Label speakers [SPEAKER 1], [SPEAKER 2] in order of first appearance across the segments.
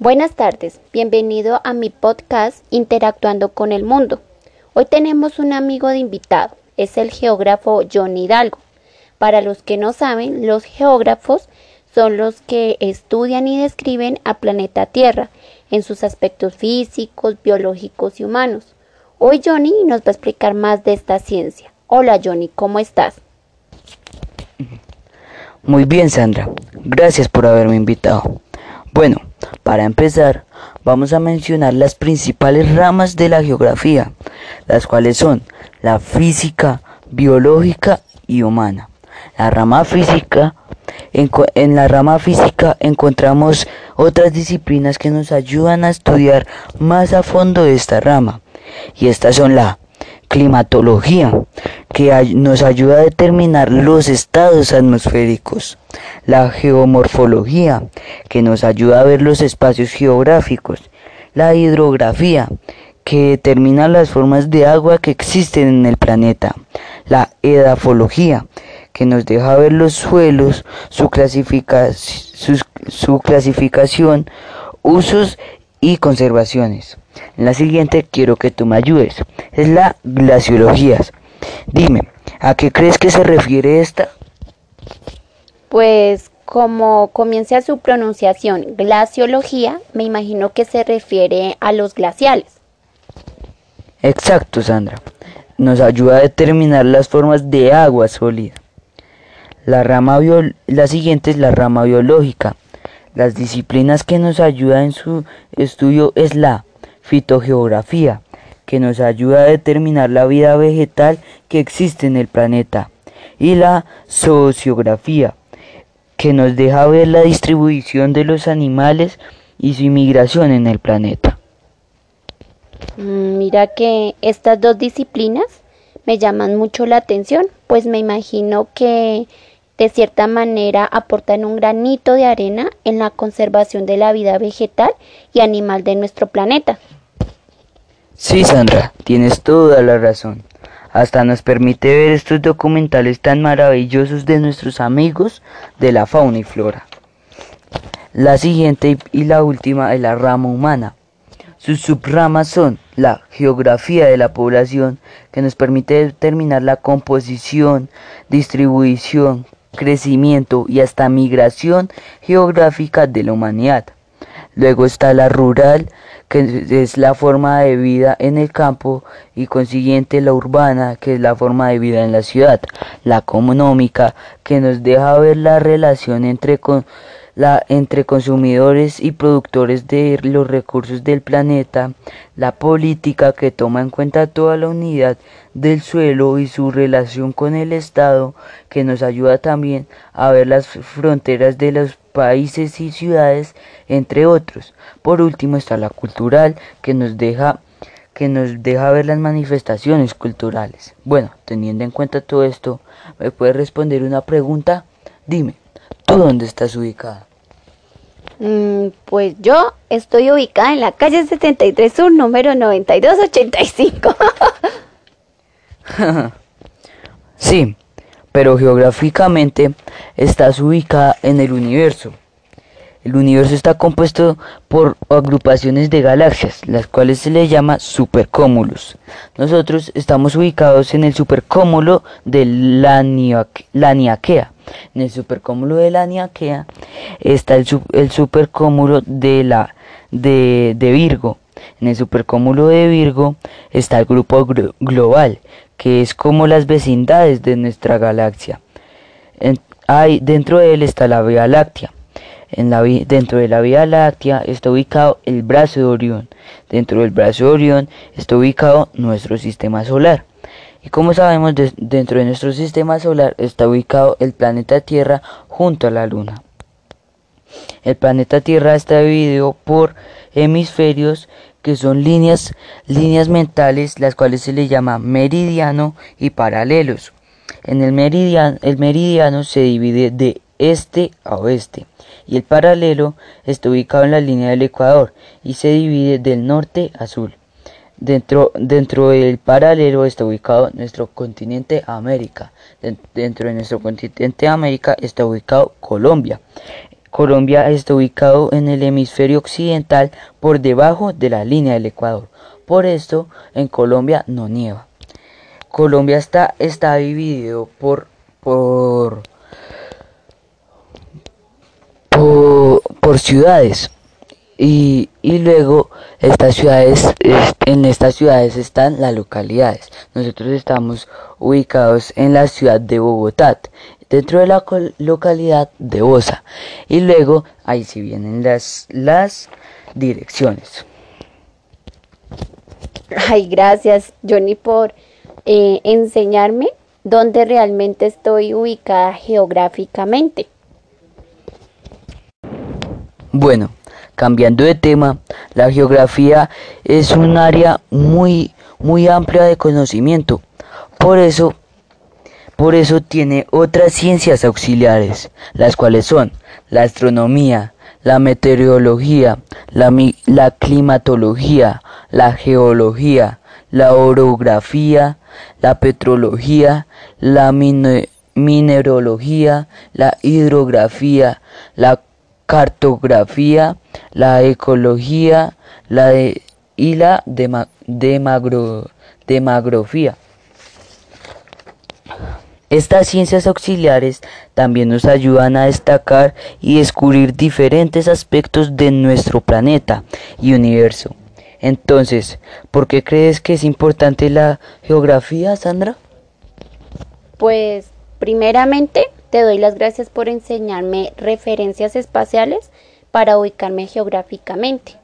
[SPEAKER 1] Buenas tardes, bienvenido a mi podcast Interactuando con el Mundo. Hoy tenemos un amigo de invitado, es el geógrafo John Hidalgo. Para los que no saben, los geógrafos son los que estudian y describen al planeta Tierra en sus aspectos físicos, biológicos y humanos. Hoy Johnny nos va a explicar más de esta ciencia. Hola Johnny, ¿cómo estás?
[SPEAKER 2] Muy bien Sandra, gracias por haberme invitado. Bueno, para empezar, vamos a mencionar las principales ramas de la geografía, las cuales son la física, biológica y humana. La rama física, en, la rama física encontramos otras disciplinas que nos ayudan a estudiar más a fondo esta rama, y estas son la climatología, que nos ayuda a determinar los estados atmosféricos, la geomorfología, que nos ayuda a ver los espacios geográficos, la hidrografía, que determina las formas de agua que existen en el planeta, la edafología, que nos deja ver los suelos, su, su clasificación, usos y conservaciones. En la siguiente quiero que tú me ayudes. Es la glaciología. Dime, ¿a qué crees que se refiere esta?
[SPEAKER 1] Pues como comienza su pronunciación, glaciología, me imagino que se refiere a los glaciales.
[SPEAKER 2] Exacto, Sandra. Nos ayuda a determinar las formas de agua sólida. La, rama la siguiente es la rama biológica. Las disciplinas que nos ayudan en su estudio es la fitogeografía, que nos ayuda a determinar la vida vegetal que existe en el planeta, y la sociografía, que nos deja ver la distribución de los animales y su inmigración en el planeta.
[SPEAKER 1] Mm, mira que estas dos disciplinas me llaman mucho la atención, pues me imagino que de cierta manera aportan un granito de arena en la conservación de la vida vegetal y animal de nuestro planeta.
[SPEAKER 2] Sí, Sandra, tienes toda la razón. Hasta nos permite ver estos documentales tan maravillosos de nuestros amigos de la fauna y flora. La siguiente y la última es la rama humana. Sus subramas son la geografía de la población, que nos permite determinar la composición, distribución, crecimiento y hasta migración geográfica de la humanidad. Luego está la rural, que es la forma de vida en el campo y consiguiente la urbana, que es la forma de vida en la ciudad. La económica, que nos deja ver la relación entre, con, la, entre consumidores y productores de los recursos del planeta. La política, que toma en cuenta toda la unidad del suelo y su relación con el Estado, que nos ayuda también a ver las fronteras de los países y ciudades, entre otros. Por último está la cultural, que nos deja que nos deja ver las manifestaciones culturales. Bueno, teniendo en cuenta todo esto, ¿me puedes responder una pregunta? Dime, ¿tú dónde estás ubicada?
[SPEAKER 1] Mm, pues yo estoy ubicada en la calle 73 Sur, número 9285.
[SPEAKER 2] sí, pero geográficamente estás ubicada en el universo. El universo está compuesto por agrupaciones de galaxias, las cuales se le llama supercúmulos. Nosotros estamos ubicados en el supercúmulo de la, Niaquea. En el supercúmulo de la Niaquea está el, supercúmulo de, la, de Virgo. En el supercúmulo de Virgo está el grupo global, que es como las vecindades de nuestra galaxia. hay, dentro de él está la Vía Láctea. En la, dentro de la Vía Láctea está ubicado el brazo de Orión. Dentro del brazo de Orión está ubicado nuestro sistema solar. Y como sabemos, dentro de nuestro sistema solar está ubicado el planeta Tierra junto a la Luna. El planeta Tierra está dividido por hemisferios que son líneas, líneas mentales, las cuales se le llama meridiano y paralelos. En el meridiano, el meridiano se divide de este a oeste y el paralelo está ubicado en la línea del Ecuador y se divide del norte a sur. Dentro, dentro del paralelo está ubicado nuestro continente América. Dentro de nuestro continente América está ubicado Colombia. Colombia está ubicado en el hemisferio occidental por debajo de la línea del Ecuador. Por esto, en Colombia no nieva. Colombia está, está dividido por, por, por, ciudades. Y, y, luego estas ciudades, en estas ciudades están las localidades. Nosotros estamos ubicados en la ciudad de Bogotá dentro de la localidad de Bosa. Y luego ahí sí vienen las, las direcciones.
[SPEAKER 1] Ay, gracias Johnny por eh, enseñarme dónde realmente estoy ubicada geográficamente.
[SPEAKER 2] Bueno, cambiando de tema, la geografía es un área muy, muy amplia de conocimiento. Por eso por eso tiene otras ciencias auxiliares, las cuales son la astronomía, la meteorología, la, climatología, la geología, la orografía, la petrología, la minerología, la hidrografía, la cartografía, la ecología la y la demografía. Estas ciencias auxiliares también nos ayudan a destacar y descubrir diferentes aspectos de nuestro planeta y universo. Entonces, ¿por qué crees que es importante la geografía, Sandra?
[SPEAKER 1] Pues, primeramente, te doy las gracias por enseñarme referencias espaciales para ubicarme geográficamente.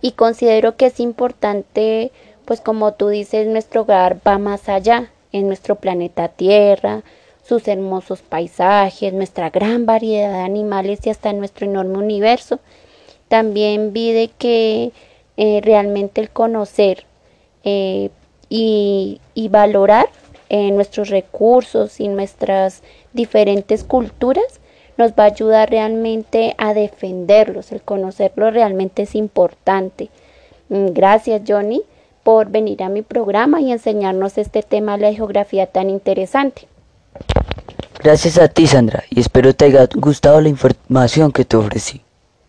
[SPEAKER 1] Y considero que es importante, pues como tú dices, nuestro hogar va más allá en nuestro planeta Tierra, sus hermosos paisajes, nuestra gran variedad de animales y hasta nuestro enorme universo. También vi de que eh, realmente el conocer eh, y, valorar eh, nuestros recursos y nuestras diferentes culturas nos va a ayudar realmente a defenderlos. El conocerlos realmente es importante. Mm, gracias, Johnny por venir a mi programa y enseñarnos este tema de la geografía tan interesante.
[SPEAKER 2] Gracias a ti, Sandra, y espero te haya gustado la información que te ofrecí.